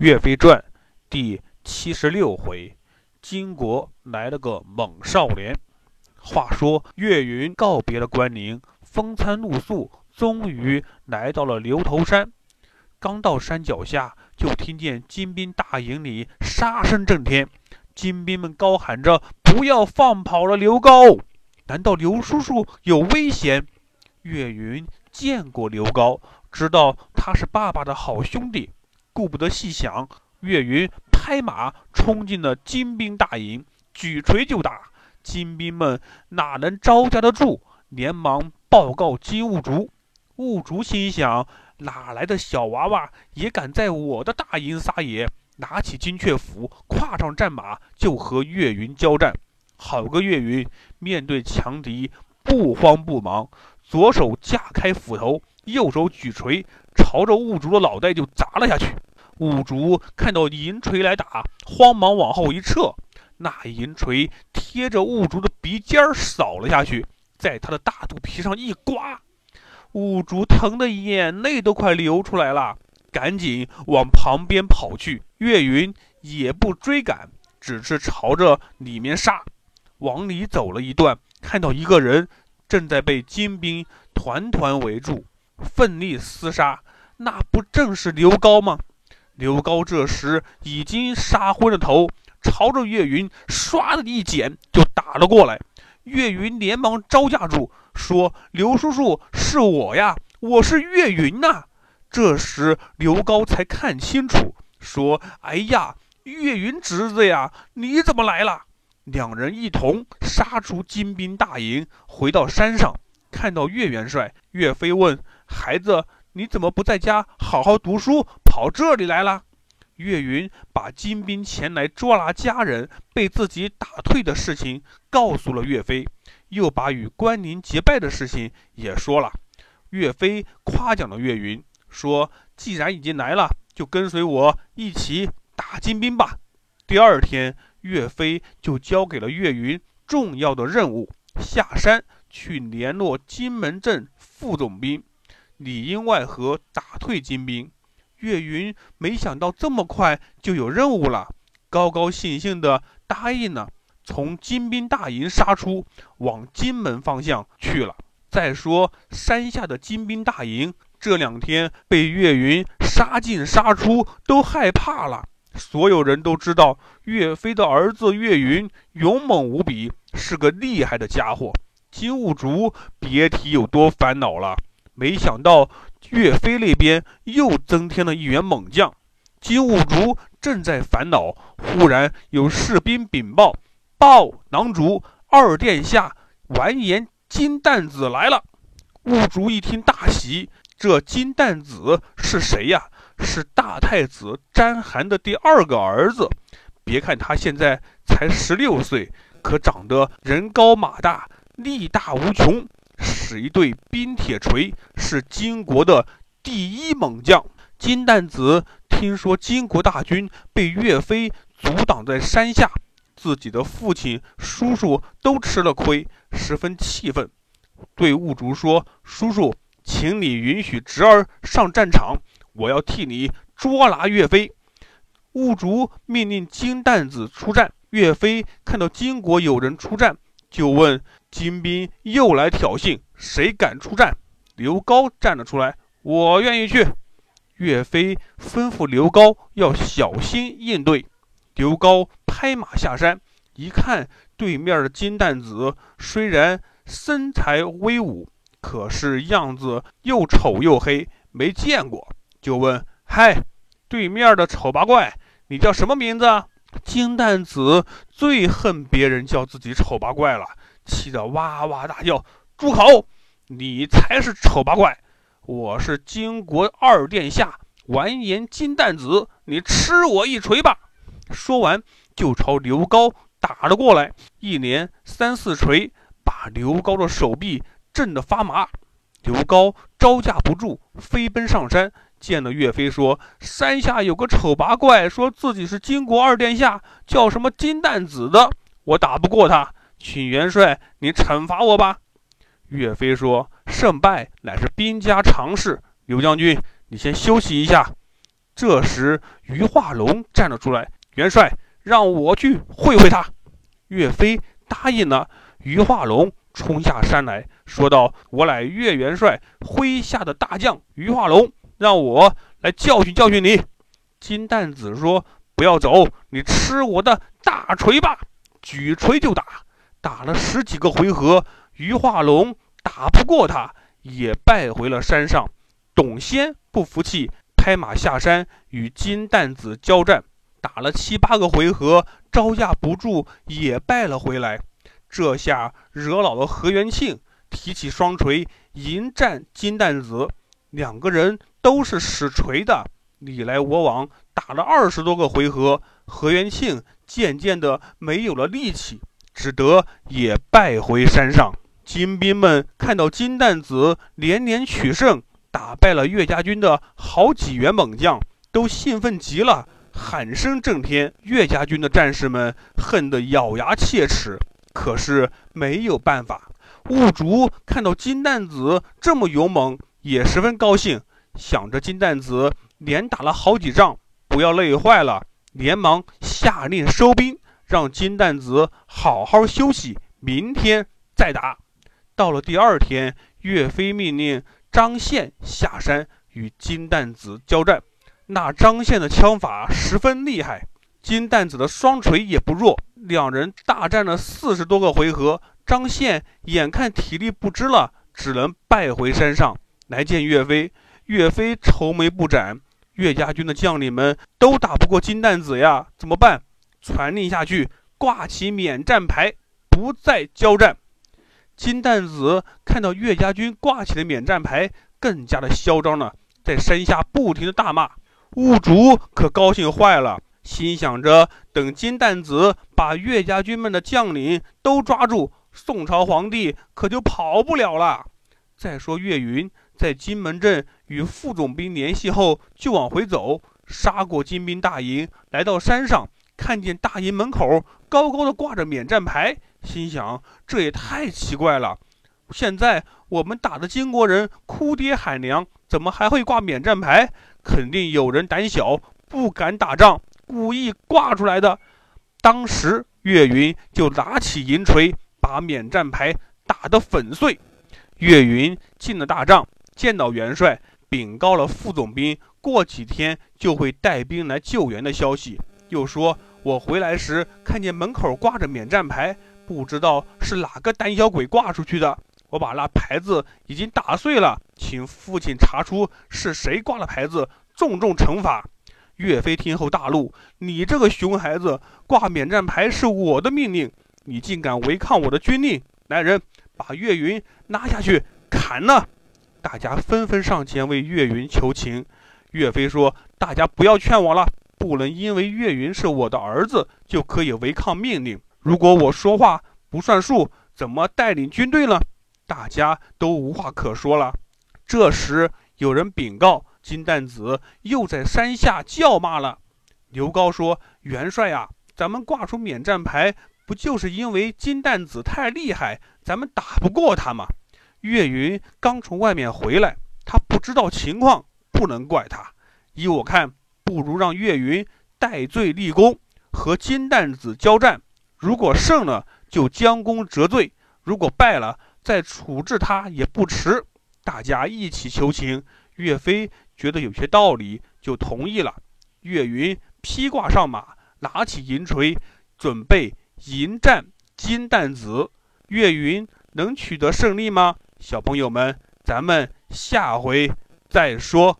岳飞传第七十六回，金国来了个猛少年。话说岳云告别了关宁，风餐露宿，终于来到了牛头山。刚到山脚下，就听见金兵大营里杀声震天，金兵们高喊着：“不要放跑了刘高！难道刘叔叔有危险？”岳云见过刘高，知道他是爸爸的好兄弟。顾不得细想，岳云拍马冲进了金兵大营，举锤就打。金兵们哪能招架得住？连忙报告金兀术。兀术心想：哪来的小娃娃也敢在我的大营撒野？拿起金雀斧，跨上战马，就和岳云交战。好个岳云，面对强敌不慌不忙，左手架开斧头，右手举锤，朝着兀术的脑袋就砸了下去。五竹看到银锤来打，慌忙往后一撤，那银锤贴着五竹的鼻尖扫了下去，在他的大肚皮上一刮，五竹疼得眼泪都快流出来了，赶紧往旁边跑去。岳云也不追赶，只是朝着里面杀。往里走了一段，看到一个人正在被金兵团团围住，奋力厮杀，那不正是刘高吗？刘高这时已经杀昏了头，朝着岳云唰的一剪就打了过来。岳云连忙招架住，说：“刘叔叔，是我呀，我是岳云呐。”这时刘高才看清楚，说：“哎呀，岳云侄子呀，你怎么来了？”两人一同杀出金兵大营，回到山上，看到岳元帅，岳飞问：“孩子。”你怎么不在家好好读书，跑这里来了？岳云把金兵前来捉拿家人被自己打退的事情告诉了岳飞，又把与关宁结拜的事情也说了。岳飞夸奖了岳云，说：“既然已经来了，就跟随我一起打金兵吧。”第二天，岳飞就交给了岳云重要的任务，下山去联络金门镇副总兵。里应外合打退金兵，岳云没想到这么快就有任务了，高高兴兴地答应了，从金兵大营杀出，往金门方向去了。再说山下的金兵大营，这两天被岳云杀进杀出，都害怕了。所有人都知道岳飞的儿子岳云勇猛无比，是个厉害的家伙。金兀术别提有多烦恼了。没想到岳飞那边又增添了一员猛将，金兀术正在烦恼，忽然有士兵禀报：“报囊主，二殿下完颜金蛋子来了。”兀术一听大喜，这金蛋子是谁呀？是大太子章邯的第二个儿子。别看他现在才十六岁，可长得人高马大，力大无穷。使一对冰铁锤，是金国的第一猛将。金蛋子听说金国大军被岳飞阻挡在山下，自己的父亲、叔叔都吃了亏，十分气愤，对兀术说：“叔叔，请你允许侄儿上战场，我要替你捉拿岳飞。”兀术命令金蛋子出战。岳飞看到金国有人出战，就问。金兵又来挑衅，谁敢出战？刘高站了出来，我愿意去。岳飞吩咐刘高要小心应对。刘高拍马下山，一看对面的金蛋子，虽然身材威武，可是样子又丑又黑，没见过，就问：“嗨，对面的丑八怪，你叫什么名字？”金蛋子最恨别人叫自己丑八怪了。气得哇哇大叫：“住口！你才是丑八怪！我是金国二殿下完颜金蛋子，你吃我一锤吧！”说完就朝刘高打了过来，一连三四锤，把刘高的手臂震得发麻。刘高招架不住，飞奔上山，见了岳飞，说：“山下有个丑八怪，说自己是金国二殿下，叫什么金蛋子的，我打不过他。”请元帅，你惩罚我吧。岳飞说：“胜败乃是兵家常事。刘将军，你先休息一下。”这时，于化龙站了出来：“元帅，让我去会会他。”岳飞答应了。于化龙冲下山来说道：“我乃岳元帅麾下的大将于化龙，让我来教训教训你。”金蛋子说：“不要走，你吃我的大锤吧！”举锤就打，打了十几个回合，于化龙打不过他，也败回了山上。董先不服气，拍马下山与金蛋子交战，打了七八个回合，招架不住，也败了回来。这下惹恼了何元庆，提起双锤迎战金蛋子。两个人都是使锤的，你来我往，打了二十多个回合，何元庆渐渐的没有了力气，只得也败回山上。金兵们看到金蛋子连连取胜，打败了岳家军的好几员猛将，都兴奋极了，喊声震天。岳家军的战士们恨得咬牙切齿。可是没有办法，兀竹看到金蛋子这么勇猛，也十分高兴，想着金蛋子连打了好几仗，不要累坏了，连忙下令收兵，让金蛋子好好休息，明天再打。到了第二天，岳飞命令张宪下山与金蛋子交战，那张宪的枪法十分厉害。金蛋子的双锤也不弱，两人大战了四十多个回合，张宪眼看体力不支了，只能败回山上来见岳飞。岳飞愁眉不展，岳家军的将领们都打不过金蛋子呀，怎么办？传令下去，挂起免战牌，不再交战。金蛋子看到岳家军挂起的免战牌，更加的嚣张了，在山下不停的大骂。兀竹可高兴坏了。心想着，等金蛋子把岳家军们的将领都抓住，宋朝皇帝可就跑不了了。再说岳云在金门镇与副总兵联系后，就往回走，杀过金兵大营，来到山上，看见大营门口高高的挂着免战牌，心想这也太奇怪了。现在我们打的金国人哭爹喊娘，怎么还会挂免战牌？肯定有人胆小，不敢打仗。故意挂出来的。当时岳云就拿起银锤，把免战牌打得粉碎。岳云进了大帐，见到元帅，禀告了副总兵过几天就会带兵来救援的消息。又说：“我回来时看见门口挂着免战牌，不知道是哪个胆小鬼挂出去的。我把那牌子已经打碎了，请父亲查出是谁挂了牌子，重重惩罚。”岳飞听后大怒：“你这个熊孩子，挂免战牌是我的命令，你竟敢违抗我的军令！来人，把岳云拉下去砍了！”大家纷纷上前为岳云求情。岳飞说：“大家不要劝我了，不能因为岳云是我的儿子就可以违抗命令。如果我说话不算数，怎么带领军队呢？”大家都无话可说了。这时有人禀告。金蛋子又在山下叫骂了。刘高说：“元帅呀，咱们挂出免战牌，不就是因为金蛋子太厉害，咱们打不过他吗？”岳云刚从外面回来，他不知道情况，不能怪他。依我看，不如让岳云戴罪立功，和金蛋子交战。如果胜了，就将功折罪；如果败了，再处置他也不迟。大家一起求情，岳飞。觉得有些道理，就同意了。岳云披挂上马，拿起银锤，准备迎战金蛋子。岳云能取得胜利吗？小朋友们，咱们下回再说。